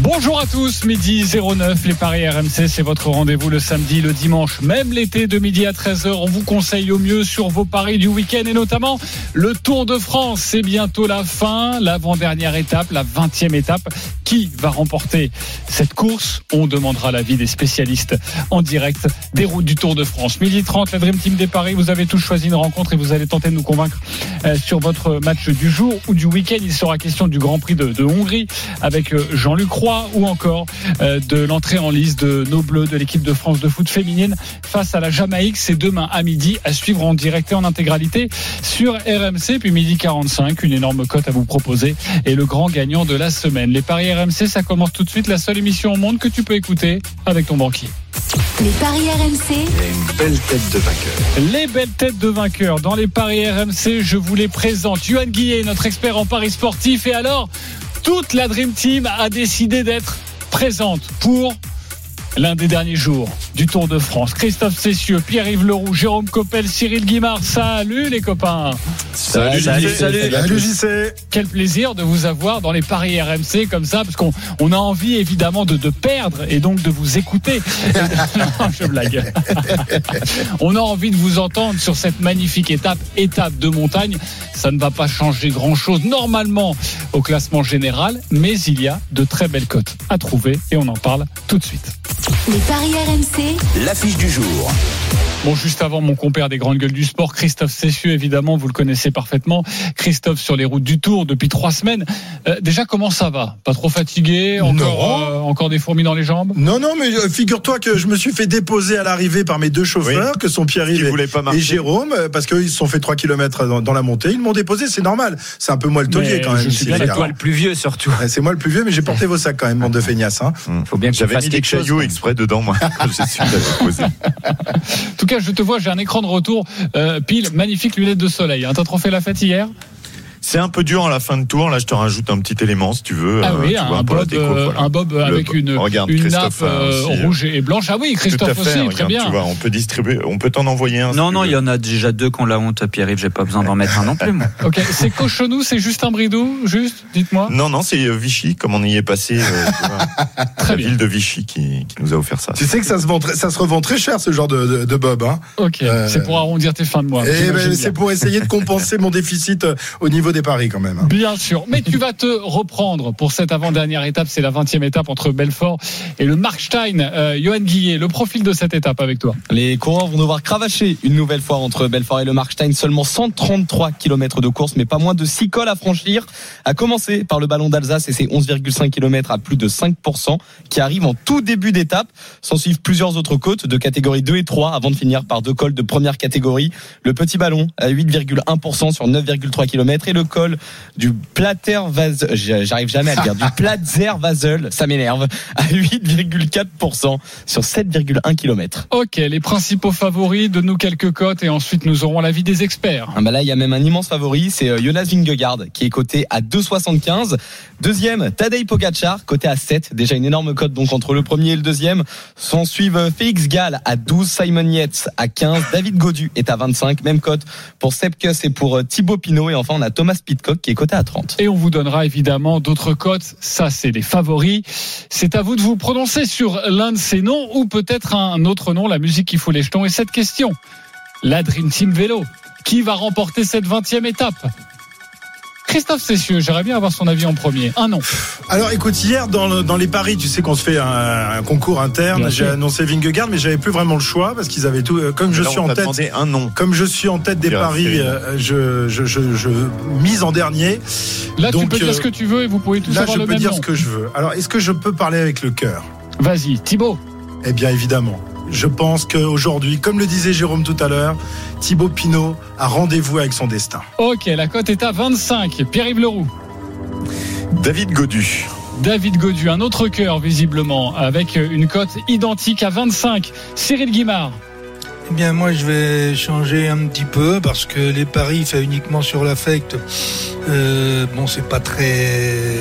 Bonjour à tous, midi 09, les paris RMC, c'est votre rendez-vous le samedi, le dimanche, même l'été de midi à 13h. On vous conseille au mieux sur vos paris du week-end et notamment le Tour de France. C'est bientôt la fin, l'avant-dernière étape, la 20e étape. Qui va remporter cette course? On demandera l'avis des spécialistes en direct des routes du Tour de France. Midi 30, la Dream Team des paris, vous avez tous choisi une rencontre et vous allez tenter de nous convaincre euh, sur votre match du jour ou du week-end. Il sera question du Grand Prix de, de Hongrie avec euh, Jean-Luc Roux ou encore euh, de l'entrée en lice de nos bleus de l'équipe de France de foot féminine face à la Jamaïque. C'est demain à midi à suivre en direct et en intégralité sur RMC. Puis midi 45, une énorme cote à vous proposer et le grand gagnant de la semaine. Les paris RMC, ça commence tout de suite. La seule émission au monde que tu peux écouter avec ton banquier. Les paris RMC. une belle tête de vainqueur. Les belles têtes de vainqueur. Dans les paris RMC, je vous les présente. Johan Guillet, notre expert en paris sportif. Et alors, toute la Dream Team a décidé d'être présente pour l'un des derniers jours du Tour de France. Christophe Cessieux, Pierre-Yves Leroux, Jérôme Coppel, Cyril Guimard. Salut les copains. Salut, salut, salut, salut. JC. Quel plaisir de vous avoir dans les paris RMC comme ça, parce qu'on on a envie évidemment de, de perdre et donc de vous écouter. non, je blague. on a envie de vous entendre sur cette magnifique étape, étape de montagne. Ça ne va pas changer grand-chose normalement au classement général, mais il y a de très belles cotes à trouver et on en parle tout de suite. Les paris RMC. L'affiche du jour. Bon, juste avant mon compère des grandes gueules du sport, Christophe Cessieux, évidemment, vous le connaissez parfaitement. Christophe sur les routes du Tour depuis trois semaines. Euh, déjà, comment ça va? Pas trop fatigué? Encore, euh, encore des fourmis dans les jambes? Non, non, mais euh, figure-toi que je me suis fait déposer à l'arrivée par mes deux chauffeurs, que sont Pierre-Yves Qui voulaient pas et, marcher. et Jérôme, euh, parce qu'ils se sont fait 3 km dans, dans la montée. Ils m'ont déposé, c'est normal. C'est un peu moi le taulier quand même. je suis ici, bien les d'accord. gars. le plus vieux surtout. Ouais, C'est moi le plus vieux, mais j'ai porté vos sacs quand même, bande de feignasses. Hein. Faut bien que tu J'avais mis des quelque chose. cailloux exprès dedans, moi, quand j'ai su que t'avais posé. En tout cas, je te vois, j'ai un écran de retour. Euh, pile, magnifique lunettes de soleil. Hein. T'as trop fait la fête hier? C'est un peu dur à la fin de tour. Là, je te rajoute un petit élément, si tu veux. Ah euh, oui, tu vois, un pour la bob, déco, euh, voilà. un bob Le- avec une, regarde, une nappe a euh, aussi, rouge et blanche. Ah oui, Tout à Christophe fait, aussi, très regarde, bien. Tu vois, on peut distribuer, on peut t'en envoyer un. Non, non, il y en a déjà deux qui ont la honte, Pierre-Yves. J'ai pas besoin d'en mettre un non plus, moi. Ok, c'est Cochonou, c'est Justin Bridou, juste, dites-moi. Non, non, c'est Vichy, comme on y est passé. euh, tu vois. Très la bien. ville de Vichy qui, qui nous a offert ça. Tu sais que ça se, vend très- ça se revend très cher ce genre de, de, de bob. Hein. Ok, Euh, c'est pour arrondir tes fins de mois. Et j'imagine ben, c'est pour essayer de compenser mon déficit au niveau des paris quand même. hein. Bien sûr, mais tu vas te reprendre pour cette avant-dernière étape, c'est la 20e étape entre Belfort et le Markstein. Euh, Johan Guillet, le profil de cette étape avec toi. Les coureurs vont devoir cravacher une nouvelle fois entre Belfort et le Markstein. Seulement 133 km de course, mais pas moins de 6 cols à franchir. À commencer par le ballon d'Alsace et ses 11,5 km à plus de 5% qui arrivent en tout début d'étape. S'en suivent plusieurs autres côtes de catégorie 2 et 3 avant de finir par deux cols de première catégorie. Le petit ballon à 8,1% sur 9,3 km et le col du Plater Vasel, j'arrive jamais à le dire, du Platzer Vasel, ça m'énerve, à 8,4% sur 7,1 km. Ok, les principaux favoris, de nous quelques cotes et ensuite nous aurons l'avis des experts. Ah bah là, il y a même un immense favori, c'est euh, Jonas Vingegaard qui est coté à 2,75. Deuxième, Tadej Pogacar, coté à 7. Déjà une énorme cote donc entre le premier et le deuxième. S'en suivent euh, Félix Gall à 12, Simon Yates à 15, David Godu est à 25, même cote pour Sepkus et pour euh, Thibaut Pinot. Et enfin, on a Thomas Pitcock qui est coté à 30. Et on vous donnera évidemment d'autres cotes. Ça, c'est les favoris. C'est à vous de vous prononcer sur l'un de ces noms ou peut-être un autre nom, la musique qui fout les jetons. Et cette question, la Dream Team Vélo, qui va remporter cette 20e étape? Christophe Cessieux, j'aimerais bien avoir son avis en premier. Un nom. Alors écoute, hier dans, le- dans les paris, tu sais qu'on se fait un, un concours interne. J'ai annoncé Vingegaard, mais j'avais plus vraiment le choix parce qu'ils avaient tout. euh, Comme je suis on en tête, un nom. comme je suis en tête des paris, euh, je, je, je, je mise en dernier. Là, tu Donc, peux dire euh, ce que tu veux et vous pouvez tous Là, avoir je le peux même dire nom. ce que je veux. Alors, est-ce que je peux parler avec le cœur? Vas-y, Thibaut. Eh bien, évidemment. Je pense qu'aujourd'hui, comme le disait Jérôme tout à l'heure, Thibaut Pinot a rendez-vous avec son destin. Ok, la cote est à 25. Pierre-Yves Leroux. David Godu. David Godu, un autre cœur visiblement, avec une cote identique à 25. Cyril Guimard. Eh bien, moi, je vais changer un petit peu parce que les paris faits uniquement sur l'affect, euh, bon, c'est pas très,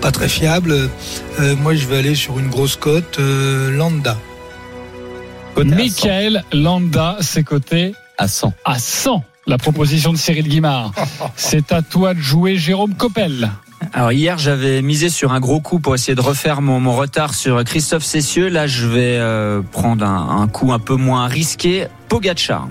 pas très fiable. Euh, moi, je vais aller sur une grosse cote, euh, Lambda. Côté à 100. Michael Landa, c'est coté à 100. à 100. La proposition de Cyril Guimard. C'est à toi de jouer, Jérôme Coppel. Alors hier, j'avais misé sur un gros coup pour essayer de refaire mon, mon retard sur Christophe Cessieux. Là, je vais euh, prendre un, un coup un peu moins risqué. Pogachar.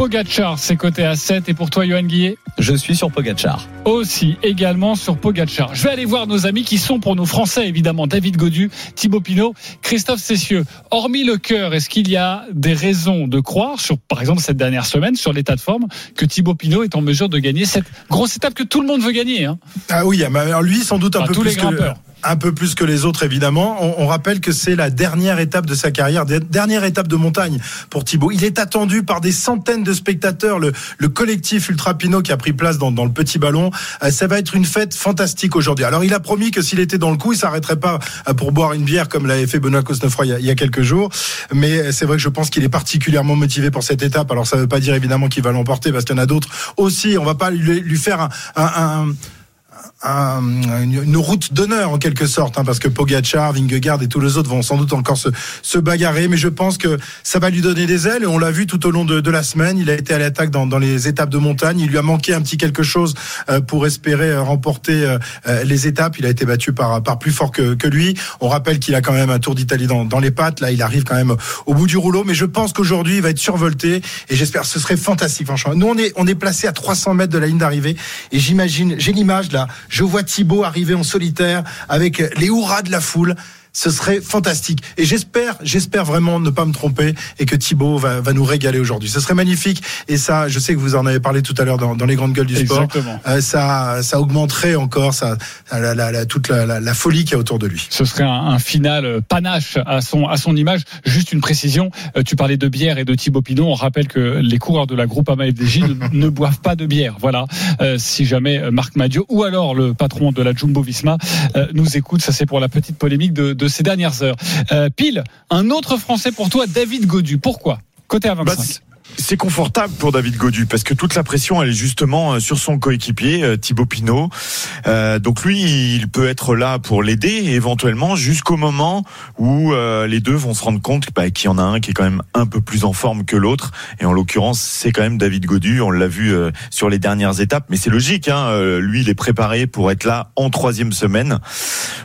Pogachar, c'est coté à 7. Et pour toi, Johan Guillet Je suis sur Pogachar. aussi également sur Pogachar. Je vais aller voir nos amis qui sont pour nos Français évidemment David Godu, Thibaut Pinot, Christophe Cessieux. Hormis le cœur, est-ce qu'il y a des raisons de croire sur par exemple cette dernière semaine sur l'état de forme que Thibaut Pinot est en mesure de gagner cette grosse étape que tout le monde veut gagner hein? Ah oui, mais alors lui sans doute un Enfin, peu tous plus les que grimpeurs. Un peu plus que les autres évidemment. On, on rappelle que c'est la dernière étape de sa carrière, der- dernière étape de montagne pour Thibaut. Il est attendu par des centaines de spectateurs. Le, le collectif Ultra Pinot qui a pris place dans, dans le petit ballon, euh, ça va être une fête fantastique aujourd'hui. Alors il a promis que s'il était dans le coup, il s'arrêterait pas euh, pour boire une bière comme l'avait fait Benoît Cosnefroy il y a- il y a quelques jours. Mais c'est vrai que je pense qu'il est particulièrement motivé pour cette étape. Alors ça ne veut pas dire évidemment qu'il va l'emporter parce qu'il y en a d'autres aussi. On va pas lui, lui faire un- un- un- une, route d'honneur en quelque sorte, hein, parce que Pogacar, Vingegaard et tous les autres vont sans doute encore se, se bagarrer, mais je pense que ça va lui donner des ailes. Et on l'a vu tout au long de, de la semaine. Il a été à l'attaque dans, dans les étapes de montagne. Il lui a manqué un petit quelque chose euh, pour espérer euh, remporter euh, les étapes. Il a été battu par, par plus fort que, que lui. On rappelle qu'il a quand même un Tour d'Italie dans, dans les pattes. Là, il arrive quand même au bout du rouleau, mais je pense qu'aujourd'hui, il va être survolté. Et j'espère, ce serait fantastique, franchement. Nous, on est, on est placé à 300 mètres de la ligne d'arrivée, et j'imagine, j'ai l'image là. Je vois Thibaut arriver en solitaire avec les hurrahs de la foule. Ce serait fantastique. Et j'espère, j'espère vraiment ne pas me tromper et que Thibaut va, va nous régaler aujourd'hui. Ce serait magnifique. Et ça, je sais que vous en avez parlé tout à l'heure dans, dans les grandes gueules du sport. Exactement. Euh, ça, ça augmenterait encore ça, la, la- la- toute la, folie qu'il y a autour de lui. Ce serait un, un final euh, panache à son, à son image. Juste une précision, euh, tu parlais de bière et de Thibaut Pinot. On rappelle que les coureurs de la groupe AMA FDJ ne, ne boivent pas de bière. Voilà, Euh, si jamais euh, Marc Madio ou alors le patron de la Jumbo Visma euh, nous écoute, ça c'est pour la petite polémique de, de ces dernières heures. Euh, pile, un autre Français pour toi, David Godu. Pourquoi? Côté à 25. Bah, c'est- confortable pour David Godu parce que toute la pression elle est justement euh, sur son coéquipier euh, Thibaut Pinot. Euh, donc lui il peut être là pour l'aider éventuellement jusqu'au moment où euh, les deux vont se rendre compte bah, qu'il y en a un qui est quand même un peu plus en forme que l'autre et en l'occurrence c'est quand même David Godu. On l'a vu euh, sur les dernières étapes mais c'est logique. Hein, euh, lui il est préparé pour être là en troisième semaine.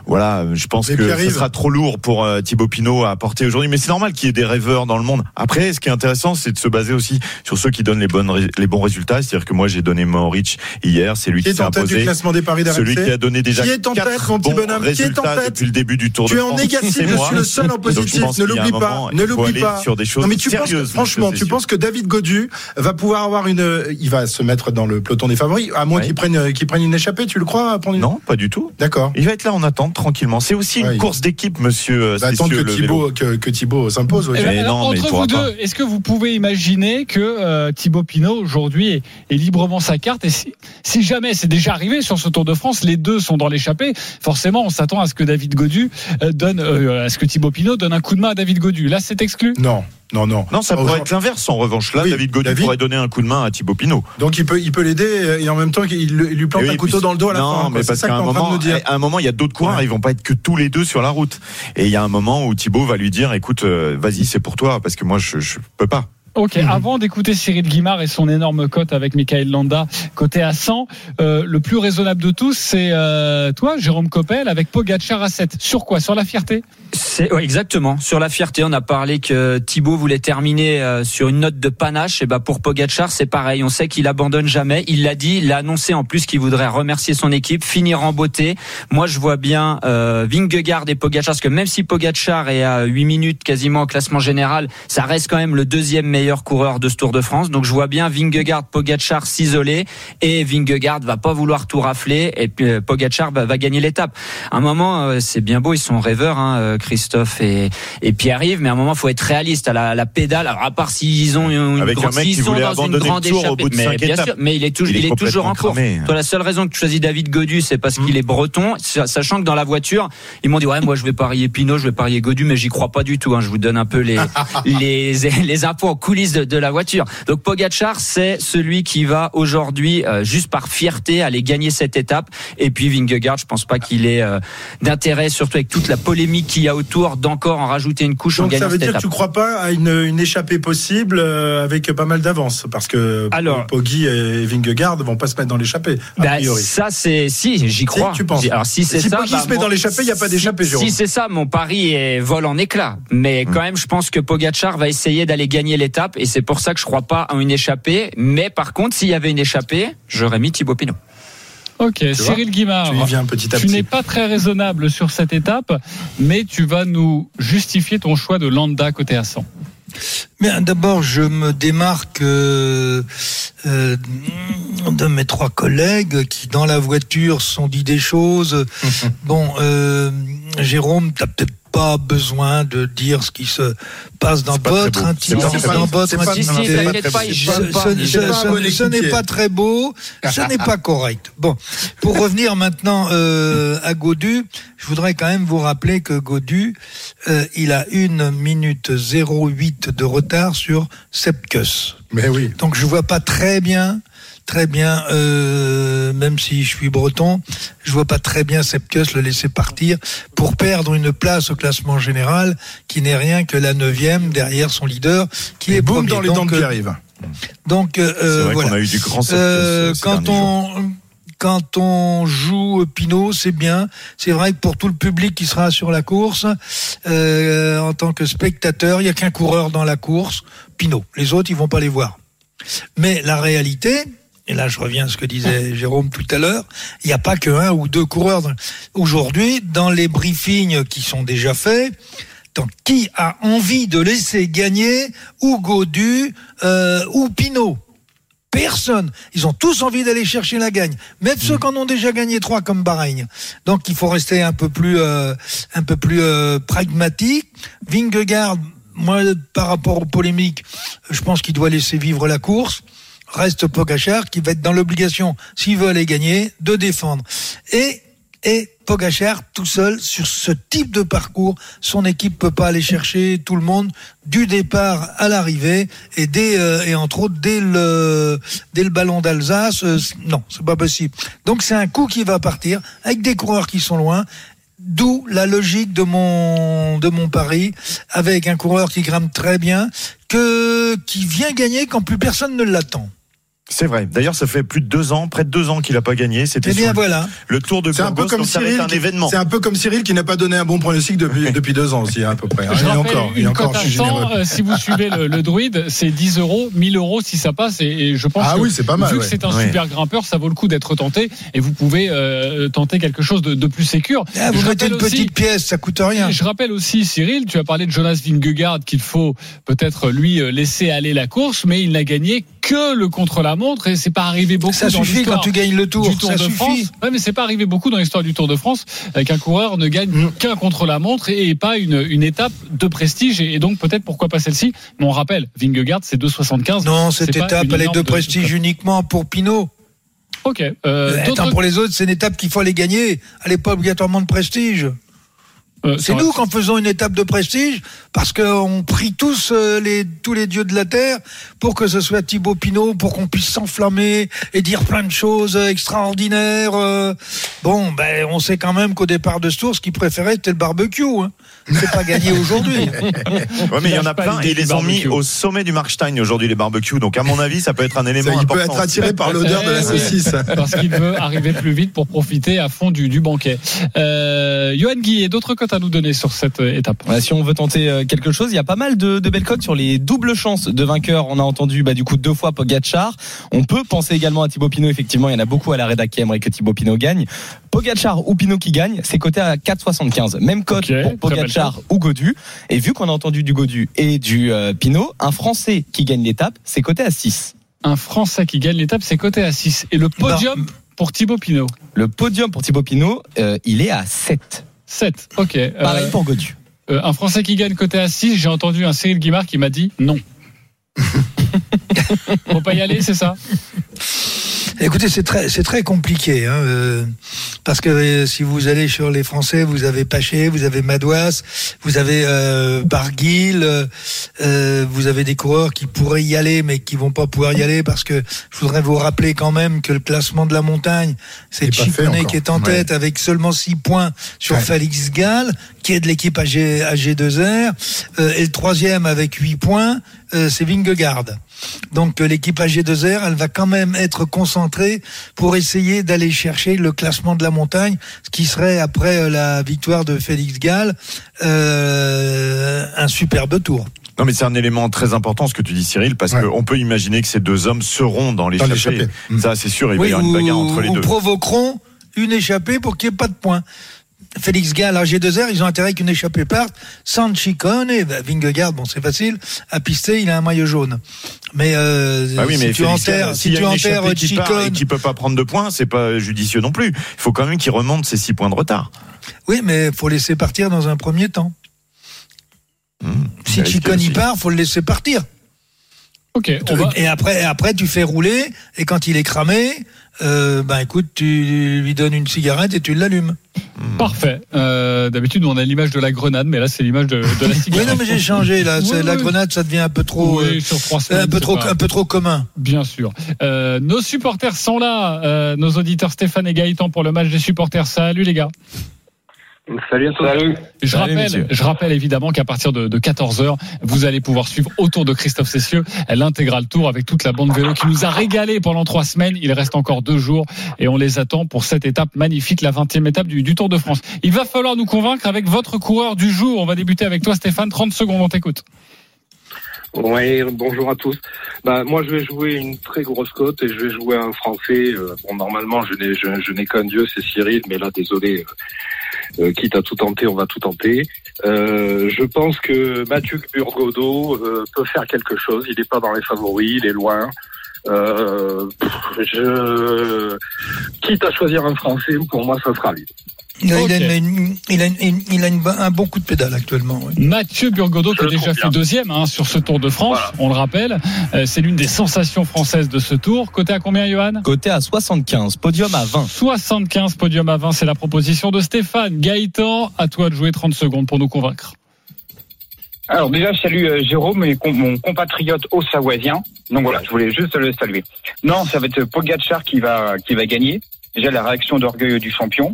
Voilà, je pense que ce sera trop lourd pour euh, Thibaut Pinot à porter aujourd'hui. Mais c'est normal qu'il y ait des rêveurs dans le monde. Après, ce qui est intéressant, c'est de se baser aussi sur ceux qui donnent les, bonnes, les bons résultats. C'est-à-dire que moi, j'ai donné Mohoric hier. C'est lui Qui qui, est s'est en tête du imposé. classement des paris Celui qui a donné déjà Qui est en tête, quatre mon petit bons bonhomme? Qui est en résultats tête? depuis le début du Tour Tu de es en négatif, C'est je moi. suis le seul en positif. Ne l'oublie pas, moment, ne l'oublie aller pas. Sur des choses Non mais tu penses, sérieuses. franchement, tu penses que David Godu va pouvoir avoir une, il va se mettre dans le peloton des favoris, à moins Ouais. qu'il prenne, qu'il prenne une échappée, tu le crois à prendre une- Non, pas du tout. D'accord. Il va être là en attente tranquillement. C'est aussi Ouais. une course d'équipe, monsieur. euh, va attendre que. Thibaut, que, que Thibaut s'impose. Eh ben, Mais alors, non, mais il entre vous deux, est-ce que vous pouvez imaginer que euh, Thibaut Pinot aujourd'hui est, est librement sa carte et si, si jamais c'est déjà arrivé sur ce Tour de France, les deux sont dans l'échappée, forcément on s'attend à ce que David Godu euh, donne, euh, à ce que Thibaut Pinot donne un coup de main à David Godu. Là c'est exclu? Non, non, non. Non, ça pourrait être l'inverse. En revanche, là, Oui, David Godu David- pourrait donner un coup de main à Thibaut Pinot. Donc il peut, il peut l'aider et en même temps il, lui plante oui, un couteau dans le dos à la non, fin. mais C'est parce ça qu'à un moment, à un moment, il y a d'autres coureurs, Ouais. ils vont pas être que tous les deux sur la route. Et il y a un moment où Thibaut va lui dire, écoute, euh, vas-y, c'est pour toi, parce que moi, je, je peux pas. Ok, Mhm. avant d'écouter Cyril Guimard et son énorme cote avec Michael Landa, côté à 100, euh, le plus raisonnable de tous, c'est euh, toi, Jérôme Coppel, avec Pogacar à 7. Sur quoi? Sur la fierté? C'est ouais, exactement. Sur la fierté, on a parlé que Thibaut voulait terminer euh, sur une note de panache. Et bah pour Pogacar, c'est pareil. On sait qu'il abandonne jamais. Il l'a dit, il a annoncé en plus qu'il voudrait remercier son équipe, finir en beauté. Moi, je vois bien Vingegaard et Pogacar, parce que même si Pogacar est à 8 minutes quasiment au classement général, ça reste quand même le deuxième meilleur coureur de ce Tour de France. Donc je vois bien Vingegaard, Pogacar s'isoler et Vingegaard va pas vouloir tout rafler et puis euh, Pogacar va, va gagner l'étape. À un moment, euh, c'est bien beau, ils sont rêveurs, hein, euh, Christophe et, et Pierre-Yves, mais à un moment, faut être réaliste à la, la pédale. Alors à part s'ils ont une Avec grande, un mec sont dans une grande échappée, mais bien sûr, mais il est toujours, Il est il est toujours en complètement cours. cramé. Toi, la seule raison que tu choisis David Godu, c'est parce qu'il est breton, sachant que dans la voiture, ils m'ont dit ouais, moi je vais parier Pinot, je vais parier Godu, mais j'y crois pas du tout. Hein. Je vous donne un peu les les les infos en coulisses coulisses de, de la voiture. Donc Pogachar, c'est celui qui va aujourd'hui euh, juste par fierté aller gagner cette étape. Et puis Vingegaard, je pense pas qu'il ait euh, d'intérêt, surtout avec toute la polémique qu'il y a autour, d'encore en rajouter une couche en Donc ça gagnant veut cette dire étape. que tu crois pas à une, une échappée possible euh, avec pas mal d'avance parce que Alors- Poggi et Vingegaard vont pas se mettre dans l'échappée a Bah, priori. ça c'est si j'y crois. tu penses Alors si c'est Si ça, Poggi bah, se met mon- dans l'échappée, il y a pas d'échappée, si- Jérôme. Si c'est ça, mon pari est vol en éclats. Mais quand même, je pense que Pogachar va essayer d'aller gagner l'étape, et c'est pour ça que je crois pas à une échappée. Mais par contre, s'il y avait une échappée, j'aurais mis Thibaut Pinot. Ok, Cyril Guimard. Tu n'es pas très raisonnable sur cette étape, mais tu vas nous justifier ton choix de Landa côté à 100. Bien, d'abord, je me démarque euh, euh, de mes trois collègues qui, dans la voiture, se sont dit des choses. bon, euh, Jérôme, t'as peut-être pas besoin de dire ce qui se passe dans votre intimité. Ce, n'est pas très beau, ce n'est pas correct. Bon, pour revenir maintenant euh, à Godu, je voudrais quand même vous rappeler que Godu, euh, il a une minute 08 de retard sur Sepkus. Mais oui. Donc je vois pas très bien, très bien, euh, même si je suis breton, je vois pas très bien Sepkus le laisser partir pour perdre une place au classement général qui n'est rien que la neuvième derrière son leader qui Et est boum dans les dents de euh, Pierre-Yves. donc euh, vrai voilà. qu'on a eu du grand Euh, quand jours. on quand on joue Pinot, c'est bien. C'est vrai que pour tout le public qui sera sur la course, euh, en tant que spectateur, il y a qu'un coureur dans la course, Pinot. Les autres, ils vont pas les voir. Mais la réalité, et là je reviens à ce que disait Jérôme tout à l'heure, il n'y a pas que un ou deux coureurs. Aujourd'hui, dans les briefings qui sont déjà faits, donc, qui a envie de laisser gagner ou Godu euh, ou Pinot Personne. Ils ont tous envie d'aller chercher la gagne. Même ceux qui en ont déjà gagné trois comme Bahreïn. Donc il faut rester un peu plus, euh, un peu plus euh, pragmatique. Vingegaard, moi, par rapport aux polémiques, je pense qu'il doit laisser vivre la course. Reste Pogachar qui va être dans l'obligation, s'il veut aller gagner, de défendre. Et et Pogachar tout seul sur ce type de parcours, son équipe peut pas aller chercher tout le monde du départ à l'arrivée et dès euh, et entre autres dès le dès le ballon d'Alsace, euh, non, c'est pas possible. Donc c'est un coup qui va partir avec des coureurs qui sont loin. D'où la logique de mon de mon pari avec un coureur qui grimpe très bien que qui vient gagner quand plus personne ne l'attend. C'est vrai. D'ailleurs, ça fait plus de deux ans, près de deux ans qu'il n'a pas gagné. C'était Eh bien voilà. le Tour de un peu Burgos comme être Cyril. un événement. C'est un peu comme Cyril qui n'a pas donné un bon pronostic depuis, depuis deux ans aussi, hein, à peu près. Je et rappelle encore, et une encore, je à suis 100, généreux. euh, si vous suivez le, le druide, c'est 10 euros, 1000 euros si ça passe. Et, et je pense Ah que oui, c'est pas mal, vu que c'est un Ouais. super grimpeur, ça vaut le coup d'être tenté. Et vous pouvez euh, tenter quelque chose de, de plus sécure. Ah, vous Je mettez une petite aussi- pièce, ça coûte rien. Je rappelle aussi, Cyril, tu as parlé de Jonas Vingegaard qu'il faut peut-être lui euh, laisser aller la course, mais il n'a gagné que le contre-la-montre et c'est pas arrivé beaucoup Ça dans suffit quand tu gagnes le tour. du Tour ça de suffit. France. Ouais, mais c'est pas arrivé beaucoup dans l'histoire du Tour de France euh, qu'un coureur ne gagne Mm. qu'un contre-la-montre et pas une, une étape de prestige et, et donc peut-être pourquoi pas celle-ci. Mais on rappelle, Vingegaard c'est 2,75. Non, cette étape, elle est de de- prestige uniquement pour Pinot. Ok. Euh, Euh, attends, pour les autres, c'est une étape qu'il faut aller gagner. Elle n'est pas obligatoirement de prestige. Euh, C'est nous qu'en faisons une étape de prestige, parce qu'on prie tous euh, les, tous les dieux de la terre pour que ce soit Thibaut Pinot, pour qu'on puisse s'enflammer et dire plein de choses euh, extraordinaires. Bon, ben, on sait quand même qu'au départ de ce tour, ce qu'il préférait, c'était le barbecue. Hein. C'est pas gagné aujourd'hui. Ouais, mais il y en a plein et ils les ont mis au sommet du Markstein aujourd'hui les barbecues. Donc à mon avis, ça peut être un élément Ça, il peut important. être attiré par l'odeur de la saucisse. Parce qu'il veut arriver plus vite pour profiter à fond du, du banquet. Euh, Johan Guy, d'autres cotes à nous donner sur cette euh, étape si on veut tenter euh, quelque chose, il y a pas mal de, de belles cotes sur les doubles chances de vainqueurs. On a entendu bah, du coup deux fois Pogachar. On peut penser également à Thibaut Pinot. Effectivement, il y en a beaucoup à la rédac qui aimeraient que Thibaut Pinot gagne. Pogachar ou Pinot qui gagne, c'est coté à 4,75. Même cote pour belle Ou Godu. Et vu qu'on a entendu du Godu et du euh, Pinot, un Français qui gagne l'étape, c'est coté à 6. Un Français qui gagne l'étape, c'est coté à 6. Et le podium pour Thibaut Pinot Le podium pour Thibaut Pinot, euh, il est à 7. 7. Ok. Euh, Pareil pour Godu. euh, un Français qui gagne côté à 6, j'ai entendu un Cyril Guimard qui m'a dit non. Faut pas y aller, c'est ça? Écoutez, c'est très, c'est très compliqué, hein, euh, parce que euh, si vous allez sur les Français, vous avez Paché, vous avez Madouas, vous avez euh, Barguil, euh, euh, vous avez des coureurs qui pourraient y aller, mais qui vont pas pouvoir y aller parce que je voudrais vous rappeler quand même que le classement de la montagne, c'est Chicone encore. qui est en Ouais. tête avec seulement 6 points sur Ouais. Félix Gall, qui est de l'équipe AG, AG2R, euh, et le troisième avec 8 points, euh, c'est Vingegaard. Donc euh, l'équipe AG2R, elle va quand même être concentrée pour essayer d'aller chercher le classement de la montagne, ce qui serait après euh, la victoire de Félix Gall euh, un superbe tour. Non, mais c'est un élément très important ce que tu dis, Cyril, parce Ouais. qu'on peut imaginer que ces deux hommes seront dans l'échappée. Ça, c'est sûr, il va y avoir une bagarre entre les deux. provoqueront une échappée pour qu'il n'y ait pas de points. Félix Gall, AG2R, ils ont intérêt qu'une échappée parte. Sans Chicone, et ben, Vingegaard, bon, c'est facile. À pister, il a un maillot jaune. Mais, euh, Ah oui, mais si tu enterres, si tu enterres part et Chicone, qui peut pas prendre de points, c'est pas judicieux non plus. Il faut quand même qu'il remonte ses six points de retard. oui, mais faut laisser partir dans un premier temps. Mmh. Si Chicone y part, faut le laisser partir. Ok, on va. Et après, après, tu fais rouler, et quand il est cramé, euh, ben écoute, tu lui donnes une cigarette et tu l'allumes. Parfait. Euh, D'habitude, on a l'image de la grenade, mais là, c'est l'image de, de la Oui, cigarette. non, mais j'ai changé là. Oui, la oui. grenade, ça devient un peu trop, Oui, euh, sur trois un peu trop, pas- un peu trop commun. Bien sûr. Euh, nos supporters sont là, euh, nos auditeurs Stéphane et Gaëtan pour le match des supporters. Salut les gars. Salut à tous. Je Salut, rappelle, je rappelle évidemment qu'à partir de, de 14h, vous allez pouvoir suivre autour de Christophe Cessieux l'intégral tour avec toute la bande vélo qui nous a régalé pendant trois semaines. Il reste encore deux jours et on les attend pour cette étape magnifique, la 20e étape du, du Tour de France. Il va falloir nous convaincre avec votre coureur du jour. On va débuter avec toi Stéphane, 30 secondes, on t'écoute. Ouais, bonjour à tous. Bah, moi, je vais jouer une très grosse cote et je vais jouer un Français. Euh, bon, normalement, je n'ai, je, je n'ai qu'un dieu, c'est Cyril, mais là, désolé. Euh, quitte à tout tenter, on va tout tenter. Euh, je pense que Mathieu Burgodeau euh, peut faire quelque chose. Il n'est pas dans les favoris, il est loin. Euh, je... Quitte à choisir un Français, pour moi, ça sera lui. Il a, il a Ok. une- une- il a une- il a une- un bon coup de pédale actuellement. Mathieu Burgodeau qui a déjà fait deuxième hein, sur ce Tour de France, Voilà. on le rappelle. Euh, c'est l'une des sensations françaises de ce Tour. Côté à combien, Johan? Côté à 75, podium à 20. 75 podium à 20, c'est la proposition de Stéphane. Gaëtan, à toi de jouer 30 secondes pour nous convaincre. Alors déjà, je salue euh, Jérôme, et mon compatriote haut-savoisien. Donc voilà, je voulais juste le saluer. Non, ça va être Pogacar qui va qui va gagner. Déjà la réaction d'orgueil du champion.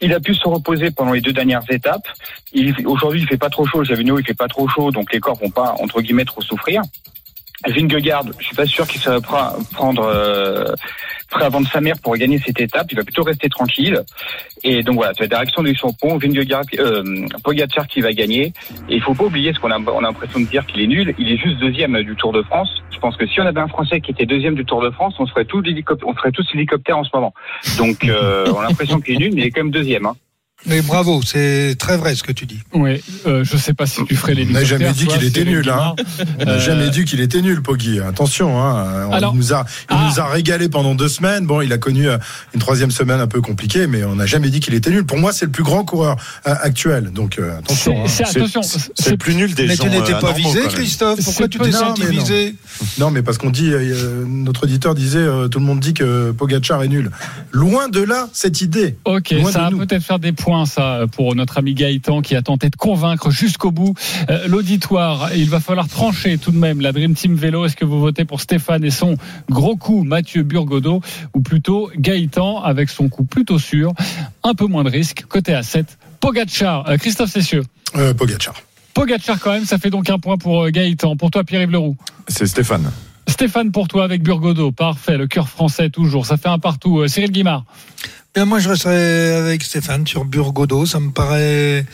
Il a pu se reposer pendant les deux dernières étapes. Aujourd'hui, il fait pas trop chaud. Javino, il fait pas trop chaud, donc les corps vont pas entre guillemets trop souffrir. Vingegaard, je suis pas sûr qu'il va prendre euh, prêt à vendre sa mère pour gagner cette étape. Il va plutôt rester tranquille. Et donc voilà, c'est la direction du champion. Vingegaard, euh, Pogacar qui va gagner. Et il faut pas oublier, parce qu'on a, on a l'impression de dire qu'il est nul, il est juste deuxième du Tour de France. Je pense que si on avait un Français qui était deuxième du Tour de France, on serait tous l'hélicoptère, on serait tous hélicoptères en ce moment. Donc euh, on a l'impression qu'il est nul, mais il est quand même deuxième. Hein. Mais bravo, c'est très vrai ce que tu dis. Oui, euh, je sais pas si tu ferais les On n'a jamais dit qu'il était nul, hein. On n'a Euh, jamais dit qu'il était nul, Poggi. Attention, hein. On Alors- nous a, il Ah. nous a régalé pendant deux semaines. Bon, il a connu euh, une troisième semaine un peu compliquée, mais on n'a jamais dit qu'il était nul. Pour moi, c'est le plus grand coureur euh, actuel. Donc euh, attention. hein. C'est- le plus nul des Mais gens. tu n'étais euh, pas visé. Christophe? Pourquoi tu t'es senti mais non. visé? Non, mais parce qu'on dit, euh, notre auditeur disait, euh, tout le monde dit que Pogachar est nul. Loin de là, cette idée. Ok, Loin ça va peut-être faire des points, ça, pour notre ami Gaëtan qui a tenté de convaincre jusqu'au bout euh, l'auditoire. Il va falloir trancher tout de même la Dream Team Vélo. Est-ce que vous votez pour Stéphane et son gros coup Mathieu Burgodeau ou plutôt Gaëtan avec son coup plutôt sûr, un peu moins de risque, côté à 7 Pogacar, euh, Christophe Cessieux. Euh, Pogachar. Pogacar quand même, ça fait donc un point pour euh, Gaëtan. Pour toi, Pierre-Yves Leroux. C'est Stéphane. Stéphane pour toi avec Burgodeau, parfait, le cœur français toujours, ça fait un partout. Cyril Guimard. Bien, moi, je resterai avec Stéphane sur Burgodeau. Ça me paraît,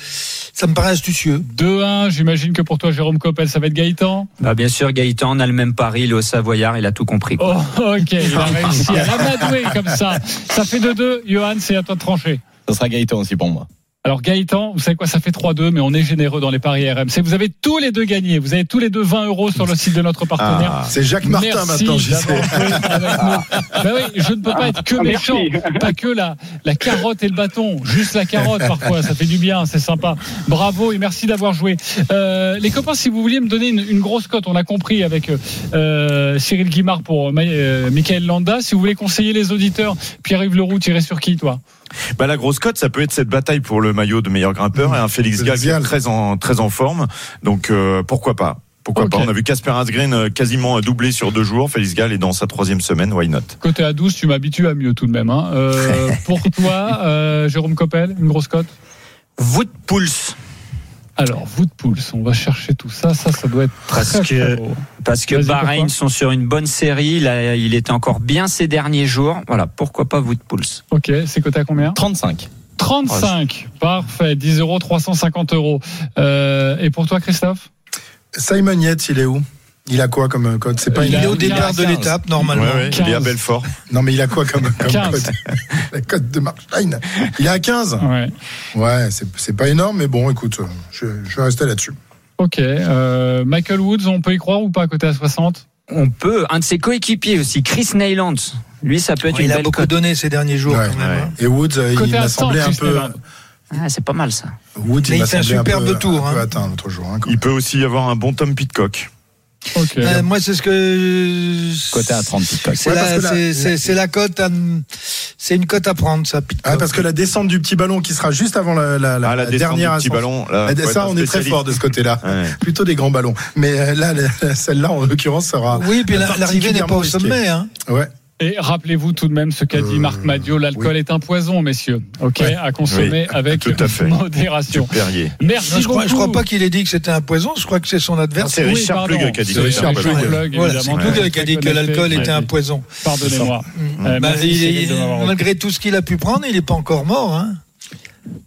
ça me paraît astucieux. 2-1, j'imagine que pour toi, Jérôme Coppel, ça va être Gaëtan? Bah, bien sûr, Gaëtan, on a le même pari, il est au Savoyard, il a tout compris. quoi. Oh, ok, il a réussi à l'amadouer comme ça. Ça fait 2-2. Johan, c'est à toi de trancher. Ça sera Gaëtan aussi pour moi. Alors Gaëtan, vous savez quoi, ça fait 3-2, mais on est généreux dans les paris RMC. Vous avez tous les deux gagné. Vous avez tous les deux 20 euros sur le site de notre partenaire. Ah. C'est Jacques Martin Merci maintenant, j'y sais. Ben oui, je ne peux pas être que Ah, merci. méchant, pas que la, la carotte et le bâton, juste la carotte parfois, ça fait du bien, c'est sympa. Bravo et merci d'avoir joué. Euh, les copains, si vous vouliez me donner une, une grosse cote, on a compris avec euh, Cyril Guimard pour Ma- euh, Michael Landa. Si vous voulez conseiller les auditeurs, Pierre-Yves Leroux, tirez sur qui, toi? Bah, la grosse cote, ça peut être cette bataille pour le maillot de meilleur grimpeur et un Félix Gall qui est Gall. très en, très en forme. Donc, euh, pourquoi pas? Pourquoi pas? On a vu Casper Asgreen euh, quasiment doublé sur deux jours. Félix Gall est dans sa troisième semaine. Why not? Côté à 12, tu m'habitues à mieux tout de même. Hein. Euh, pour toi, euh, Jérôme Coppel, une grosse cote? Wood Pulse. Alors, vous de Pouls, on va chercher tout ça. Ça, ça doit être très, Parce très que- beau. Parce que Bahreïn sont sur une bonne série. Là, il était encore bien ces derniers jours. Voilà, pourquoi pas Pulse. Ok, c'est coté à combien 35. 35. Parfait. 10 euros, 350 euros. Euh, et pour toi, Christophe? Simon Yates, il est où? Il a quoi comme code C'est pas Il une- a- Il est au départ de 15. l'étape, normalement. Ouais, ouais, Il est à 15. Belfort. Non, mais il a quoi comme, comme 15. code? La cote de Markstein. Il est à 15 Ouais. Ouais, c'est c'est pas énorme, mais bon, écoute, je, je vais rester là-dessus. Ok. Euh, Michael Woods, on peut y croire ou pas, côté à 60 On peut. Un de ses coéquipiers aussi, Chris Neyland. Lui, ça peut être Ouais, une il a beaucoup cote. donné ces derniers jours, Ouais. quand même. hein. Et Woods, euh, Côté il à m'a 100, semblé un peu. Neyland. Ah, c'est pas mal ça. Woods, il il fait un superbe peu, tour, un peu hein. atteint l'autre jour. hein, Il peut aussi y avoir un bon Tom Pitcock. Ok. Euh, moi, c'est ce que. Côté à 30 TikTok. C'est Ouais, la, la cote à. C'est une cote à prendre, ça. Ah, parce que la descente du petit ballon qui sera juste avant la, la, la- Ah, la, dernière du petit ballon. Là, faut Ça, on est très fort de ce côté-là. Ouais. Plutôt des grands ballons. Mais euh, là, celle-là, en l'occurrence, sera. Oui, puis la- l'arrivée n'est pas au sommet. Hein. Ouais. Et rappelez-vous tout de même ce qu'a dit Euh, Marc Madio, l'alcool est un poison, messieurs. Ok, Ouais. à consommer Oui, avec tout à fait. modération. Perrier. Merci Non, je, crois, je crois pas qu'il ait dit que c'était un poison, je crois que c'est son C'est adversaire. Oui, Richard. Plug qui a dit C'est. Richard. Plug, Voilà, c'est Plug qui a dit que l'alcool était un poison. Pardonnez-moi. Euh, Bah, il de m'avoir malgré tout ce qu'il a pu prendre, il n'est pas encore mort. Hein.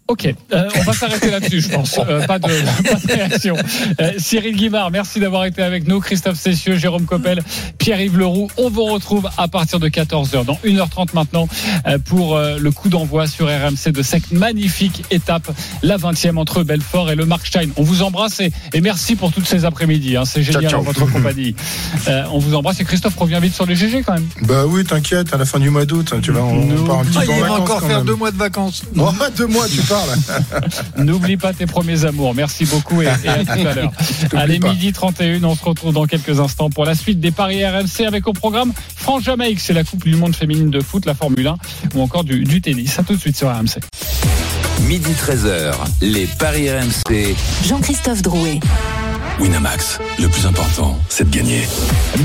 Ok, euh, on va s'arrêter là-dessus, je pense. Euh, pas, de, pas de réaction. Euh, Cyril Guimard, merci d'avoir été avec nous. Christophe Cessieux, Jérôme Coppel, Pierre-Yves Leroux. On vous retrouve à partir de 14h, dans 1h30 maintenant, euh, pour euh, le coup d'envoi sur RMC de cette magnifique étape, la 20e entre Belfort et le Markstein. On vous embrasse et, et merci pour toutes ces après-midi. Hein. C'est génial Ciao, votre compagnie. Euh, on vous embrasse et Christophe revient vite sur les GG quand même. Bah oui, t'inquiète, à la fin du mois d'août, tu vois, on, part un petit Ah, peu en il va vacances encore faire même. deux mois de vacances. Oh, deux mois, tu N'oublie pas tes premiers amours. Merci beaucoup et, et à tout à l'heure. Allez, pas. midi 31, on se retrouve dans quelques instants pour la suite des paris RMC avec au programme France-Jamaïque. C'est la Coupe du Monde féminine de foot, la Formule 1 ou encore du, du tennis. À tout de suite sur RMC. Midi 13h, les Paris RMC. Jean-Christophe Drouet. Winamax, le plus important, c'est de gagner.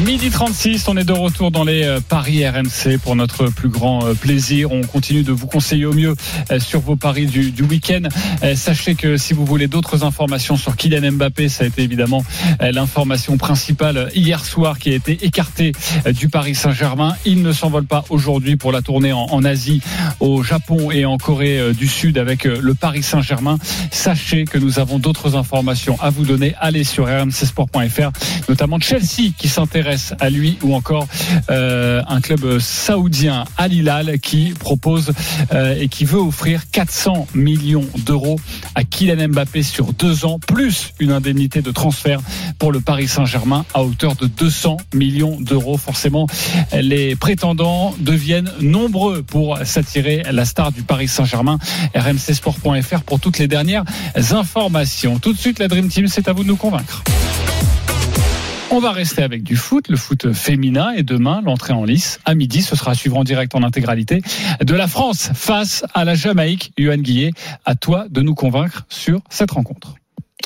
Midi 36, on est de retour dans les euh, paris RMC pour notre plus grand euh, plaisir. On continue de vous conseiller au mieux euh, sur vos paris du, week-end. Sachez que si vous voulez d'autres informations sur Kylian Mbappé, ça a été évidemment l'information principale hier soir qui a été écartée du Paris Saint-Germain. Il ne s'envole pas aujourd'hui pour la tournée en, en Asie, au Japon et en Corée du Sud avec le Paris Saint-Germain. Sachez que nous avons d'autres informations à vous donner. Allez sur rmcsport.fr, notamment Chelsea qui s'intéresse à lui ou encore euh, un club saoudien Al Hilal qui propose euh, et qui veut offrir 400 millions d'euros à Kylian Mbappé sur deux ans, plus une indemnité de transfert pour le Paris Saint-Germain à hauteur de 200 millions d'euros. Forcément, les prétendants deviennent nombreux pour s'attirer la star du Paris Saint-Germain. rmcsport.fr pour toutes les dernières informations. Tout de suite, la Dream Team, c'est à vous de nous convaincre. On va rester avec du foot, le foot féminin. Et demain, l'entrée en lice, à midi, ce sera à suivre en direct en intégralité de la France face à la Jamaïque. Yohan Guillet, à toi de nous convaincre sur cette rencontre.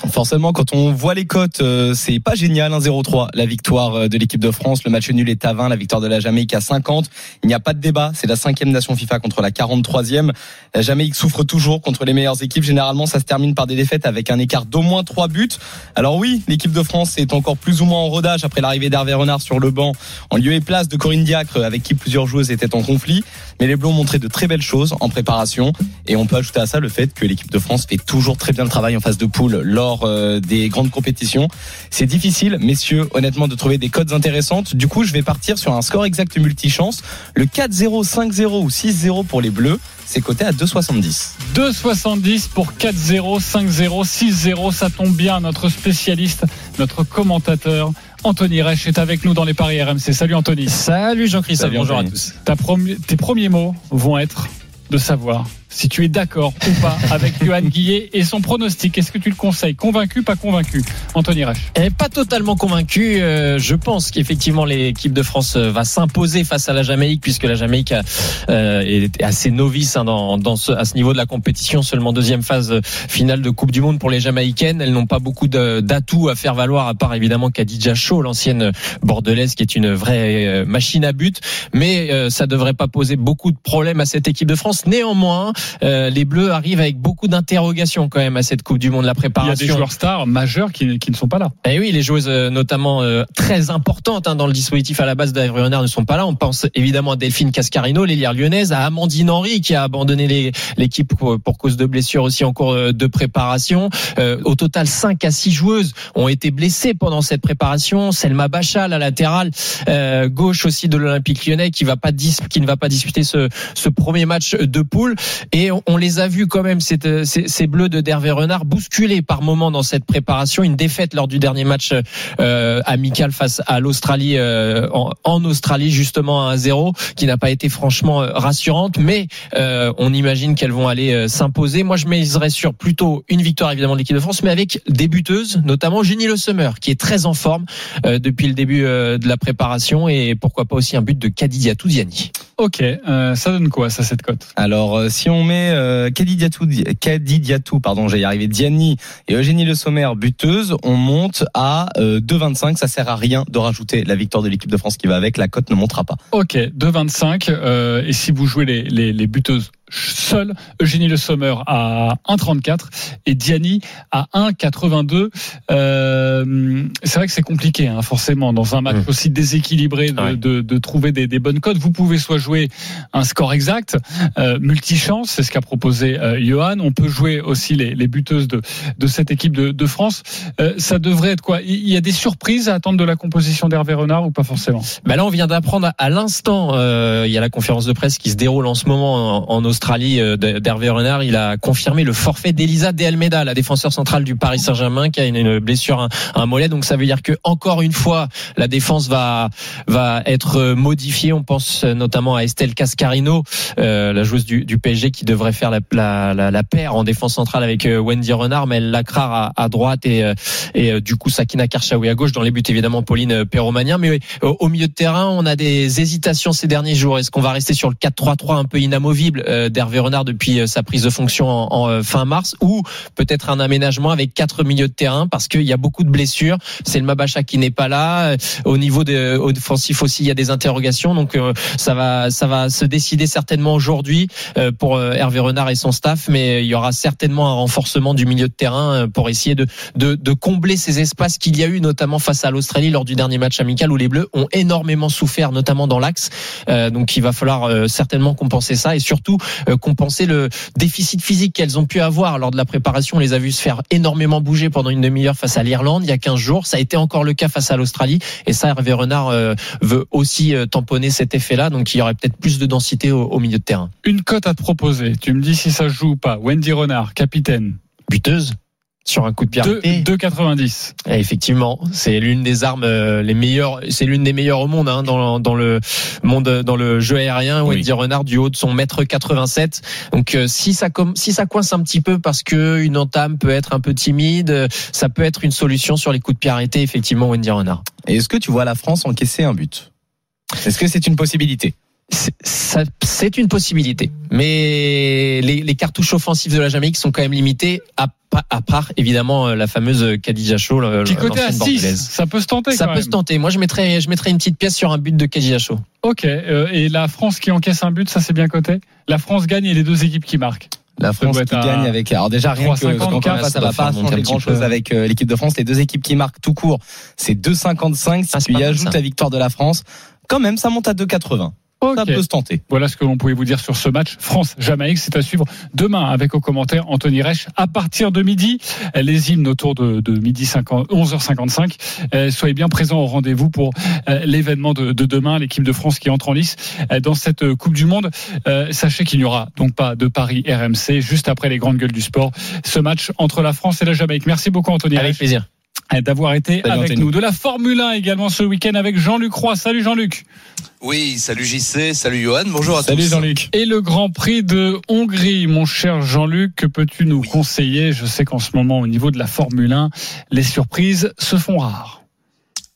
Forcément, quand on voit les cotes, euh, c'est pas génial. 1-0-3, la victoire euh, de l'équipe de France. Le match nul est à 20, la victoire de la Jamaïque à 50. Il n'y a pas de débat. C'est la cinquième nation FIFA contre la 43e. La Jamaïque souffre toujours contre les meilleures équipes. Généralement, ça se termine par des défaites avec un écart d'au moins 3 buts. Alors oui, l'équipe de France est encore plus ou moins en rodage après l'arrivée d'Hervé Renard sur le banc, en lieu et place de Corinne Diacre, avec qui plusieurs joueuses étaient en conflit. Mais les Bleus ont montré de très belles choses en préparation. Et on peut ajouter à ça le fait que l'équipe de France fait toujours très bien le travail en phase de poule lors euh, des grandes compétitions. C'est difficile, messieurs, honnêtement, de trouver des codes intéressantes. Du coup, je vais partir sur un score exact multichance. Le 4-0, 5-0 ou 6-0 pour les Bleus, c'est coté à 2,70. 2,70 pour 4-0, 5-0, 6-0. Ça tombe bien. Notre spécialiste, notre commentateur, Anthony Reich est avec nous dans les paris RMC. Salut Anthony. Salut Jean-Christophe. Salut, Bonjour Anthony. à tous. Ta tes premiers mots vont être de savoir si tu es d'accord ou pas avec Johan Guillet et son pronostic. Est-ce que tu le conseilles? Convaincu, pas convaincu? Anthony Reich. Pas totalement convaincu. euh, je pense qu'effectivement l'équipe de France euh, va s'imposer face à la Jamaïque puisque la Jamaïque euh, est assez novice hein, dans, dans ce, à ce niveau de la compétition. Seulement deuxième phase euh, finale de Coupe du Monde pour les Jamaïcaines. Elles n'ont pas beaucoup d'atouts à faire valoir à part évidemment Khadija Shaw, l'ancienne bordelaise qui est une vraie euh, machine à but. Mais euh, ça devrait pas poser beaucoup de problèmes à cette équipe de France. Néanmoins, euh, les Bleus arrivent avec beaucoup d'interrogations quand même à cette Coupe du Monde. La Il y a préparation. des joueurs stars majeurs qui, qui ne sont pas là. Et oui, les joueuses euh, notamment euh, très importantes hein, dans le dispositif à la base d'Avril Renard ne sont pas là. On pense évidemment à Delphine Cascarino, l'hélière lyonnaise, à Amandine Henry qui a abandonné l'équipe pour, pour cause de blessures aussi en cours euh, de préparation. Euh, au total, 5 à 6 joueuses ont été blessées pendant cette préparation. Selma Bacha, la latérale euh, gauche aussi de l'Olympique lyonnais qui va pas dis- qui ne va pas disputer ce, ce premier match de poule. Et on, les a vus quand même, cette- ces, ces bleus de Dervé Renard, bousculés par moments dans cette préparation. Une défaite lors du dernier match euh, amical face à l'Australie, euh, en, Australie justement à 1-0, qui n'a pas été franchement euh, rassurante. Mais euh, on imagine qu'elles vont aller euh, s'imposer. Moi, je miserais sur plutôt une victoire évidemment de l'équipe de France, mais avec des buteuses, notamment Jenny Le Summer, qui est très en forme euh, depuis le début euh, de la préparation, et pourquoi pas aussi un but de Kadidia Toudiani. Ok, euh, ça donne quoi ça cette cote? Alors, euh, si on met euh, Kadi Diatou, Kadi Diatou, pardon, j'ai y arrivé, Diani et Eugénie Le Sommer buteuse, on monte à euh, 2,25. Ça sert à rien de rajouter la victoire de l'équipe de France qui va avec. La cote ne montera pas. Ok, 2,25. Euh, et si vous jouez les, les, les buteuses seules, Eugénie Le Sommer à 1,34 et Diani à 1,82. Euh, c'est vrai que c'est compliqué, hein, forcément, dans un match Mmh. aussi déséquilibré de, Ouais. de, de trouver des, des bonnes cotes. Vous pouvez soit jouer un score exact, euh, multichance, c'est ce qu'a proposé euh, Johan. On peut jouer aussi les, les buteuses de, de cette équipe de, de France. Euh, ça devrait être quoi? Il y a des surprises à attendre de la composition d'Hervé Renard ou pas forcément? Bah là, on vient d'apprendre à l'instant. euh, il y a la conférence de presse qui se déroule en ce moment en, en Australie euh, d'Hervé Renard. Il a confirmé le forfait d'Elisa De Almeida, la défenseur centrale du Paris Saint-Germain, qui a une, blessure à, un mollet. Donc ça veut dire que encore une fois, la défense va va être modifiée. On pense notamment à Estelle Cascarino, euh, la joueuse du, du PSG, qui devrait faire la, la, la, paire en défense centrale avec euh, Wendy Renard, mais elle lacrare à, à droite et euh, et euh, du coup Sakina Karchaoui à gauche. Dans les buts évidemment Pauline Perromania, mais au au milieu de terrain, on a des hésitations ces derniers jours. Est-ce qu'on va rester sur le 4-3-3 un peu inamovible euh, d'Hervé Renard depuis euh, sa prise de fonction en, euh, fin mars, ou peut-être un aménagement avec quatre milieux de terrain parce qu'il y a beaucoup de blessures. C'est le Mabacha qui n'est pas là. Euh, Au niveau de offensif aussi, il y a des interrogations. Donc ça va, ça va se décider certainement aujourd'hui pour Hervé Renard et son staff, mais il y aura certainement un renforcement du milieu de terrain pour essayer de, de, de combler ces espaces qu'il y a eu, notamment face à l'Australie lors du dernier match amical où les Bleus ont énormément souffert, notamment dans l'axe. Donc il va falloir certainement compenser ça et surtout compenser le déficit physique qu'elles ont pu avoir lors de la préparation. On les a vus se faire énormément bouger pendant une demi-heure face à l'Irlande il y a 15 jours. Ça a été encore le cas face à l'Australie et ça Hervé Renard euh, veut aussi euh, tamponner cet effet-là. Donc il y aurait peut-être plus de densité au, au milieu de terrain. Une cote à te proposer. Tu me dis si ça se joue ou pas. Wendy Renard, capitaine. Buteuse sur un coup de pied Deux- arrêté. 2,90. Et Effectivement, c'est l'une des armes euh, les meilleures, c'est l'une des meilleures au monde hein, dans, dans le monde, dans le jeu aérien. Oui. Wendy Renard du haut de son mètre 87. Donc euh, si ça com- si ça coince un petit peu parce que une entame peut être un peu timide, euh, ça peut être une solution sur les coups de pied arrêtés. Effectivement, Wendy Renard. Et est-ce que tu vois la France encaisser un but? Est-ce que c'est une possibilité? C'est- une possibilité, mais les, les cartouches offensives de la Jamaïque sont quand même limitées, à, pa- à part évidemment euh, la fameuse Khadija Shaw, Qui coté à l'ancienne 6. bordelaise. Ça peut se tenter Ça quand peut même. se tenter. Moi, je mettrais, je mettrais une petite pièce sur un but de Khadija Shaw. Ok. euh, et la France qui encaisse un but, ça c'est bien coté. La France gagne et les deux équipes qui marquent. La France qui gagne avec. Alors déjà rien que 3,50, encore une fois, ça ça va pas changer grand chose peu. avec euh, l'équipe de France. Les deux équipes qui marquent tout court, c'est 2,55. Si Ah, tu y ajoutes la victoire de la France, quand même, ça monte à 2,80. Ça peut se tenter. Voilà ce que l'on pouvait vous dire sur ce match France-Jamaïque. C'est à suivre demain avec au commentaire Anthony Reich à partir de midi. Les hymnes autour de, de midi 50, 11h55. Euh, soyez bien présents au rendez-vous pour euh, l'événement de, de demain, l'équipe de France qui entre en lice euh, dans cette Coupe du Monde. Sachez qu'il n'y aura donc pas de Paris RMC juste après les grandes gueules du sport. Ce match entre la France et la Jamaïque. Merci beaucoup Anthony Avec Reich plaisir. D'avoir été Salut, avec Anthony. nous. De la Formule 1 également ce week-end avec Jean-Luc Roy. Salut Jean-Luc. Oui, salut JC, salut Johan, bonjour à Salut tous. Jean-Luc. Et le Grand Prix de Hongrie, mon cher Jean-Luc, que peux-tu nous conseiller? Je sais qu'en ce moment, au niveau de la Formule 1, les surprises se font rares.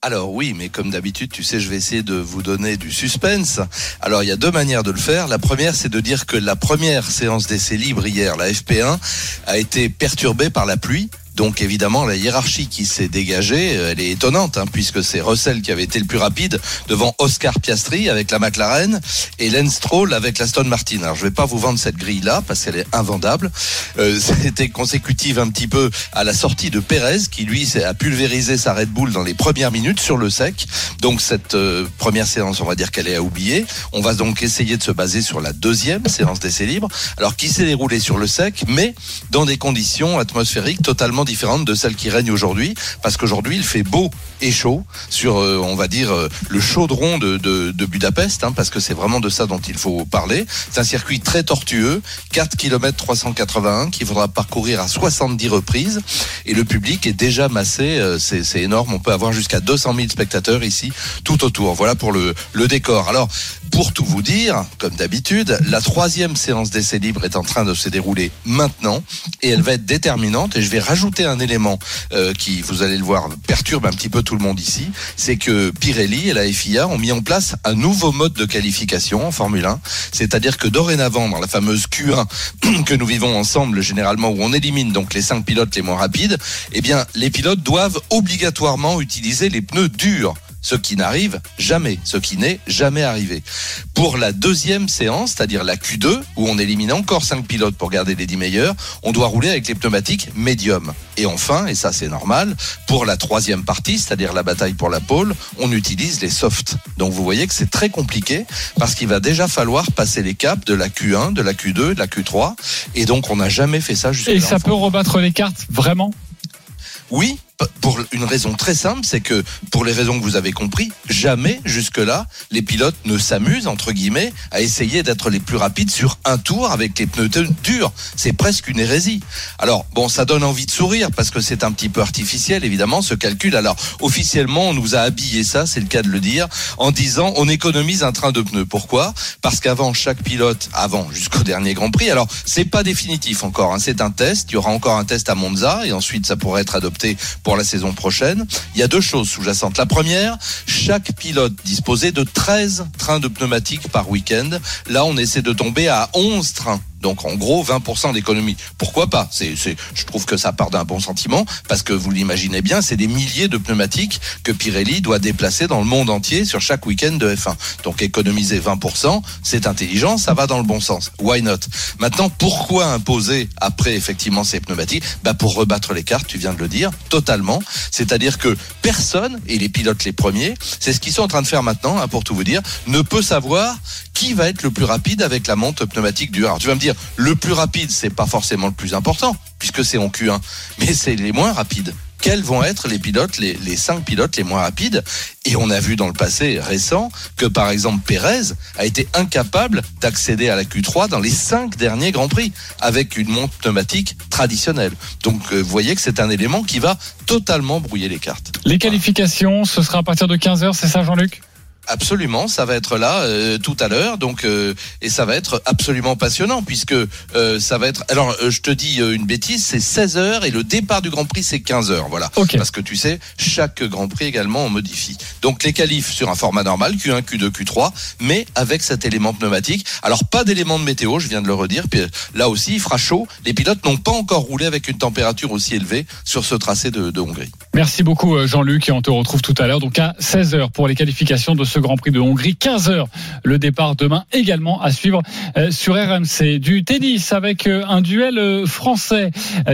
Alors oui, mais comme d'habitude, tu sais, je vais essayer de vous donner du suspense. Alors il y a deux manières de le faire. La première, c'est de dire que la première séance d'essai libre hier, la FP1, a été perturbée par la pluie. Donc évidemment, la hiérarchie qui s'est dégagée, euh, elle est étonnante, hein, puisque c'est Russell qui avait été le plus rapide devant Oscar Piastri avec la McLaren et Lance Stroll avec l'Aston Martin. Alors je vais pas vous vendre cette grille-là parce qu'elle est invendable. Euh, C'était consécutive un petit peu à la sortie de Perez qui lui a pulvérisé sa Red Bull dans les premières minutes sur le sec. Donc cette euh, première séance, on va dire qu'elle est à oublier. On va donc essayer de se baser sur la deuxième séance d'essai libre, alors qui s'est déroulée sur le sec, mais dans des conditions atmosphériques totalement différentes de celles qui règnent aujourd'hui, parce qu'aujourd'hui il fait beau et chaud sur, euh, on va dire, euh, le chaudron de, de, Budapest, hein, parce que c'est vraiment de ça dont il faut parler. C'est un circuit très tortueux, 4 km 381 qu'il faudra parcourir à 70 reprises, et le public est déjà massé, euh, c'est c'est énorme, on peut avoir jusqu'à 200 000 spectateurs ici, tout autour. Voilà pour le, le décor. Alors, pour tout vous dire, comme d'habitude, la troisième séance d'essai libre est en train de se dérouler maintenant et elle va être déterminante. Et je vais rajouter un élément euh, qui, vous allez le voir, perturbe un petit peu tout le monde ici. C'est que Pirelli et la FIA ont mis en place un nouveau mode de qualification en Formule 1. C'est-à-dire que dorénavant, dans la fameuse Q1 que nous vivons ensemble, généralement où on élimine donc les cinq pilotes les moins rapides, eh bien, les pilotes doivent obligatoirement utiliser les pneus durs ce qui n'arrive jamais, ce qui n'est jamais arrivé. Pour la deuxième séance, c'est-à-dire la Q2, où on élimine encore 5 pilotes pour garder les 10 meilleurs, on doit rouler avec les pneumatiques médium. Et enfin, et ça c'est normal, pour la troisième partie, c'est-à-dire la bataille pour la pole, on utilise les softs. Donc vous voyez que c'est très compliqué, parce qu'il va déjà falloir passer les caps de la Q1, de la Q2, de la Q3, et donc on n'a jamais fait ça jusqu'à Et ça peut rebattre les cartes, vraiment? Oui, pour une raison très simple, c'est que pour les raisons que vous avez compris, jamais jusque-là les pilotes ne s'amusent entre guillemets à essayer d'être les plus rapides sur un tour avec les pneus durs. C'est presque une hérésie. Alors bon, ça donne envie de sourire parce que c'est un petit peu artificiel évidemment ce calcul. Alors officiellement, on nous a habillé ça, c'est le cas de le dire, en disant on économise un train de pneus. Pourquoi? Parce qu'avant chaque pilote, avant jusqu'au dernier Grand Prix. Alors c'est pas définitif encore, hein, c'est un test. Il y aura encore un test à Monza et ensuite ça pourrait être adopté pour la saison prochaine. Il y a deux choses sous-jacentes. La première, chaque pilote disposait de 13 trains de pneumatiques par week-end. Là, on essaie de tomber à 11 trains. Donc en gros 20% d'économie. Pourquoi pas? Je trouve que ça part d'un bon sentiment parce que vous l'imaginez bien, c'est des milliers de pneumatiques que Pirelli doit déplacer dans le monde entier sur chaque week-end de F1. Donc économiser 20%, c'est intelligent, ça va dans le bon sens. Why not? Maintenant, pourquoi imposer après effectivement ces pneumatiques? Bah pour rebattre les cartes, tu viens de le dire, totalement. C'est-à-dire que personne et les pilotes les premiers, c'est ce qu'ils sont en train de faire maintenant, hein, pour tout vous dire, ne peut savoir qui va être le plus rapide avec la monte pneumatique dure. Alors tu vas me dire, le plus rapide, c'est pas forcément le plus important, puisque c'est en Q1, mais c'est les moins rapides. Quels vont être les pilotes, les, cinq pilotes les moins rapides? Et on a vu dans le passé récent que par exemple Pérez a été incapable d'accéder à la Q3 dans les cinq derniers Grands Prix avec une monte pneumatique traditionnelle. Donc euh, vous voyez que c'est un élément qui va totalement brouiller les cartes. Les qualifications, ce sera à partir de 15h, c'est ça Jean-Luc? Absolument, ça va être là euh, tout à l'heure, donc euh, et ça va être absolument passionnant puisque euh, ça va être. Alors, je te dis une bêtise, c'est 16 heures et le départ du Grand Prix c'est 15 heures, voilà. Parce que tu sais, chaque Grand Prix également on modifie. Donc les qualifs sur un format normal Q1, Q2, Q3, mais avec cet élément pneumatique. Alors pas d'élément de météo, je viens de le redire. Puis là aussi, il fera chaud. Les pilotes n'ont pas encore roulé avec une température aussi élevée sur ce tracé de, de Hongrie. Merci beaucoup Jean-Luc et on te retrouve tout à l'heure donc à 16h pour les qualifications de ce Grand Prix de Hongrie. 15 heures le départ demain également à suivre euh, sur RMC. Du tennis avec euh, un duel euh, français.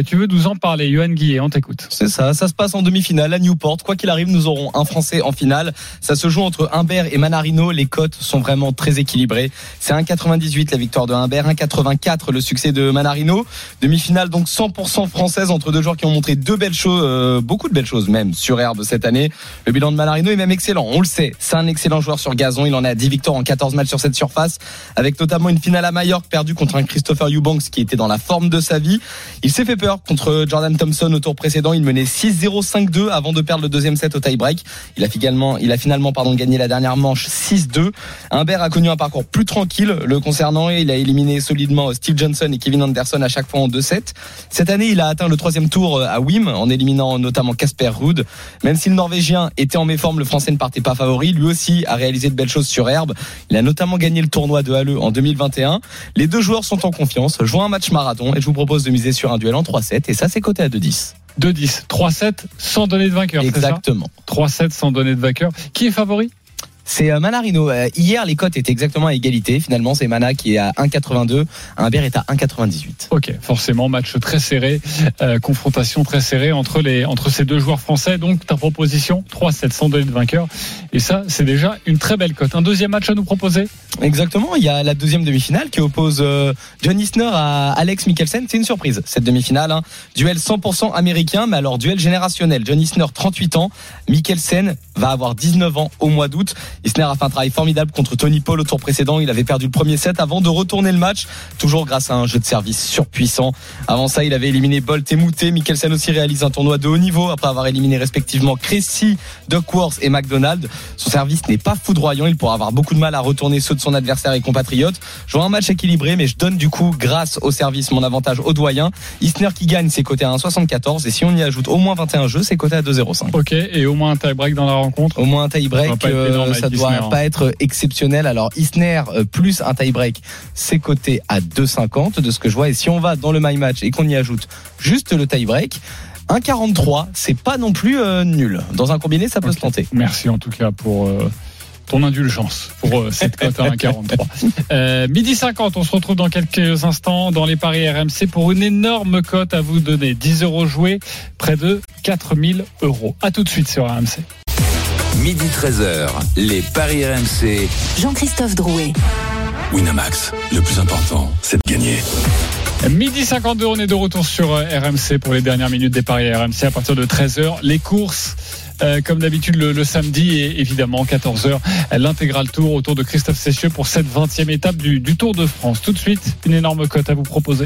Tu veux nous en parler, Johan Guillet, on t'écoute. C'est ça, ça se passe en demi-finale à Newport. Quoi qu'il arrive, nous aurons un Français en finale. Ça se joue entre Humbert et Manarino. Les cotes sont vraiment très équilibrées. C'est 1,98 la victoire de Humbert, 1,84 le succès de Manarino. Demi-finale donc 100% française entre deux joueurs qui ont montré deux belles choses, euh, beaucoup de belles choses même sur herbe cette année. Le bilan de Manarino est même excellent. On le sait, c'est un excellent joueur sur gazon. Il en a 10 victoires en 14 matchs sur cette surface, avec notamment une finale à Majorque perdue contre un Christopher Eubanks qui était dans la forme de sa vie. Il s'est fait peur contre Jordan Thompson au tour précédent. Il menait 6-0, 5-2 avant de perdre le deuxième set au tie-break. Il a finalement, il a finalement pardon, gagné la dernière manche 6-2. Humbert a connu un parcours plus tranquille le concernant et il a éliminé solidement Steve Johnson et Kevin Anderson à chaque fois en 2-7. Cette année, il a atteint le troisième tour à Wim en éliminant notamment Casper Ruud. Même si le Norvégien était en méforme, le Français ne partait pas favori. Lui aussi a réalisé de belles choses sur herbe. Il a notamment gagné le tournoi de Halle en 2021. Les deux joueurs sont en confiance, jouent un match marathon et je vous propose de miser sur un duel en 3-7 et ça c'est coté à 2-10. 2-10, 3-7 sans donner de vainqueur. Exactement. 3-7 sans donner de vainqueur. Qui est favori? C'est euh, Manarino. Euh, Hier, les cotes étaient exactement à égalité. Finalement, c'est Mana qui est à 1,82. Humbert est à 1,98. Ok, forcément, match très serré, euh, confrontation très serrée entre, les, entre ces deux joueurs français. Donc, ta proposition, 3-7 sans donner de vainqueur. Et ça, c'est déjà une très belle cote. Un deuxième match à nous proposer? Exactement. Il y a la deuxième demi-finale qui oppose euh, John Isner à Alex Mikkelsen. C'est une surprise, cette demi-finale. hein. Duel 100% américain, mais alors duel générationnel. John Isner, 38 ans. Mikkelsen va avoir 19 ans au mois d'août. Isner a fait un travail formidable contre Tony Paul au tour précédent. Il avait perdu le premier set avant de retourner le match, toujours grâce à un jeu de service surpuissant. Avant ça, il avait éliminé Bolt et Moutet. Mikkelsen aussi réalise un tournoi de haut niveau après avoir éliminé respectivement Cressy, Duckworth et McDonald. Son service n'est pas foudroyant. Il pourra avoir beaucoup de mal à retourner ceux de son adversaire et compatriote. Je vois un match équilibré, mais je donne du coup, grâce au service, mon avantage au doyen. Isner qui gagne, c'est coté à 1,74. Et si on y ajoute au moins 21 jeux, c'est coté à 2,05. Ok, et au moins un tie-break dans la rencontre? Au moins un tie-break, ça avec doit Isner, hein. pas être exceptionnel. Alors Isner euh, plus un tie-break, c'est coté à 2,50 de ce que je vois. Et si on va dans le my match et qu'on y ajoute juste le tie-break, 1,43, c'est pas non plus euh, nul. Dans un combiné, ça peut se tenter. Merci en tout cas pour euh, ton indulgence pour cette cote à 1,43. Euh, midi 50, on se retrouve dans quelques instants dans les paris RMC pour une énorme cote à vous donner. 10 euros joués, près de 4000 euros. À tout de suite sur RMC. Midi 13h, les Paris RMC. Jean-Christophe Drouet. Winamax, le plus important, c'est de gagner. Midi 52, on est de retour sur euh, RMC pour les dernières minutes des paris RMC à partir de 13h. Les courses. euh, comme d'habitude le, le samedi et évidemment 14h l'intégral tour autour de Christophe Cessieux pour cette 20e étape du, du Tour de France. Tout de suite, une énorme cote à vous proposer.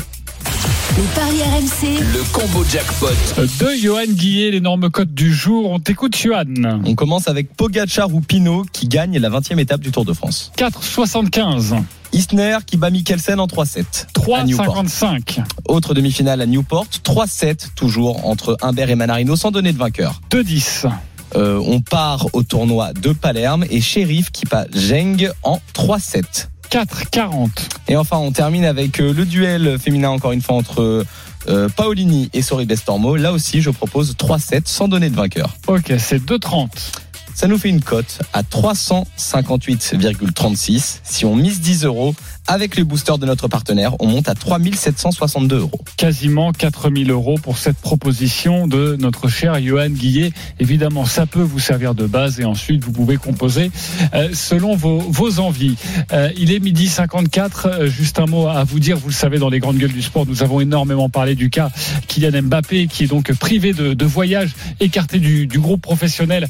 Les paris RMC. Le combo jackpot. De Johan Guillet, l'énorme cote du jour. On t'écoute Johan. On commence avec Pogacar ou Pinot qui gagne la 20e étape du Tour de France. 4,75. Isner qui bat Mikkelsen en 3-7. à Newport. 3,55. Autre demi-finale à Newport, 3-7 toujours entre Humbert et Manarino sans donner de vainqueur. 2,10. Euh, on part au tournoi de Palerme et Sheriff qui bat Zheng en 3-7. 4,40. Et enfin, on termine avec euh, le duel féminin encore une fois entre euh, Paolini et Soribes Tormo. Là aussi, je propose 3-7 sans donner de vainqueur. Ok, c'est 2,30. Ça nous fait une cote à 358,36. Si on mise 10 euros, avec les boosters de notre partenaire, on monte à 3762 euros. Quasiment 4000 euros pour cette proposition de notre cher Johan Guillet. Évidemment, ça peut vous servir de base et ensuite vous pouvez composer euh, selon vos, vos envies. Euh, il est midi 54. Euh, juste un mot à vous dire. Vous le savez, dans les grandes gueules du sport, nous avons énormément parlé du cas Kylian Mbappé, qui est donc privé de, voyage, écarté du, groupe professionnel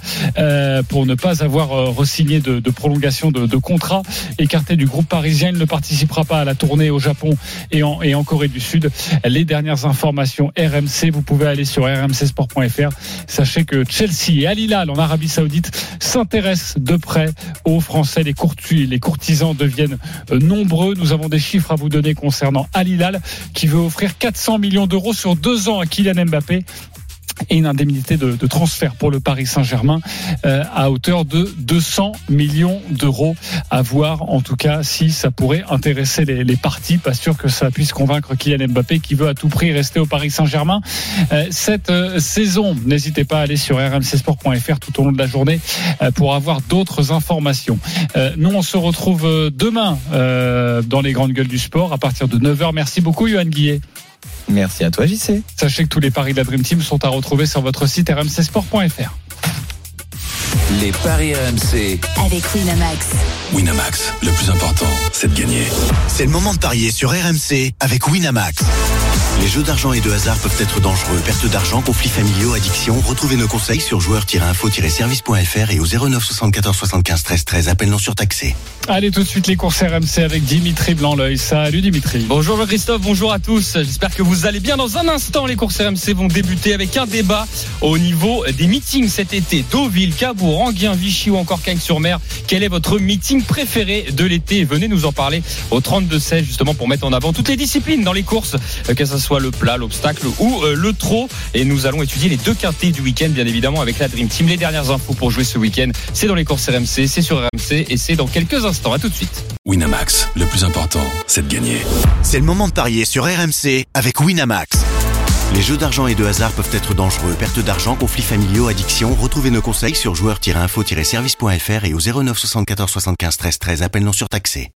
pour ne pas avoir euh, re-signé de, de prolongation de, contrat, écarté du groupe parisien. Il ne participera pas à la tournée au Japon et en, Corée du Sud. Les dernières informations RMC, vous pouvez aller sur rmcsport.fr. Sachez que Chelsea et Al Hilal en Arabie Saoudite s'intéressent de près aux Français. Les courtisans deviennent euh, nombreux. Nous avons des chiffres à vous donner concernant Al Hilal qui veut offrir 400 millions d'euros sur deux ans à Kylian Mbappé. Et une indemnité de, transfert pour le Paris Saint-Germain euh, à hauteur de 200 millions d'euros. À voir en tout cas si ça pourrait intéresser les, les partis. Pas sûr que ça puisse convaincre Kylian Mbappé qui veut à tout prix rester au Paris Saint-Germain euh, cette euh, saison. N'hésitez pas à aller sur rmcsport.fr tout au long de la journée pour avoir d'autres informations. Nous, on se retrouve demain dans les grandes gueules du sport à partir de 9h. Merci beaucoup, Johan Guillet. Merci à toi, JC. Sachez que tous les paris de la Dream Team sont à retrouver sur votre site rmcsport.fr. Les paris RMC. Avec Winamax. Winamax, le plus important, c'est de gagner. C'est le moment de parier sur RMC avec Winamax. Les jeux d'argent et de hasard peuvent être dangereux. Perte d'argent, conflits familiaux, addiction. Retrouvez nos conseils sur joueurs-info-service.fr et au 09 74 75 13 13. Appel non surtaxé. Allez, tout de suite les courses RMC avec Dimitri Blanc-L'œil. Salut Dimitri. Bonjour Jean-Christophe, bonjour à tous. J'espère que vous allez bien. Dans un instant, les courses RMC vont débuter avec un débat au niveau des meetings cet été. Deauville, Cabourg, Anguien, Vichy ou encore Cagnes-sur-Mer. Quel est votre meeting préféré de l'été? Venez nous en parler au 32-16 justement pour mettre en avant toutes les disciplines dans les courses, euh, que ce soit le plat, l'obstacle ou euh, le trot. Et nous allons étudier les deux quintés du week-end, bien évidemment, avec la Dream Team. Les dernières infos pour jouer ce week-end, c'est dans les courses RMC, c'est sur RMC et c'est dans quelques instants. À tout de suite. Winamax, le plus important, c'est de gagner. C'est le moment de parier sur RMC avec Winamax. Les jeux d'argent et de hasard peuvent être dangereux. Perte d'argent, conflits familiaux, addiction. Retrouvez nos conseils sur joueurs-info-service.fr et au 09 74 75 13 13. Appel non surtaxé.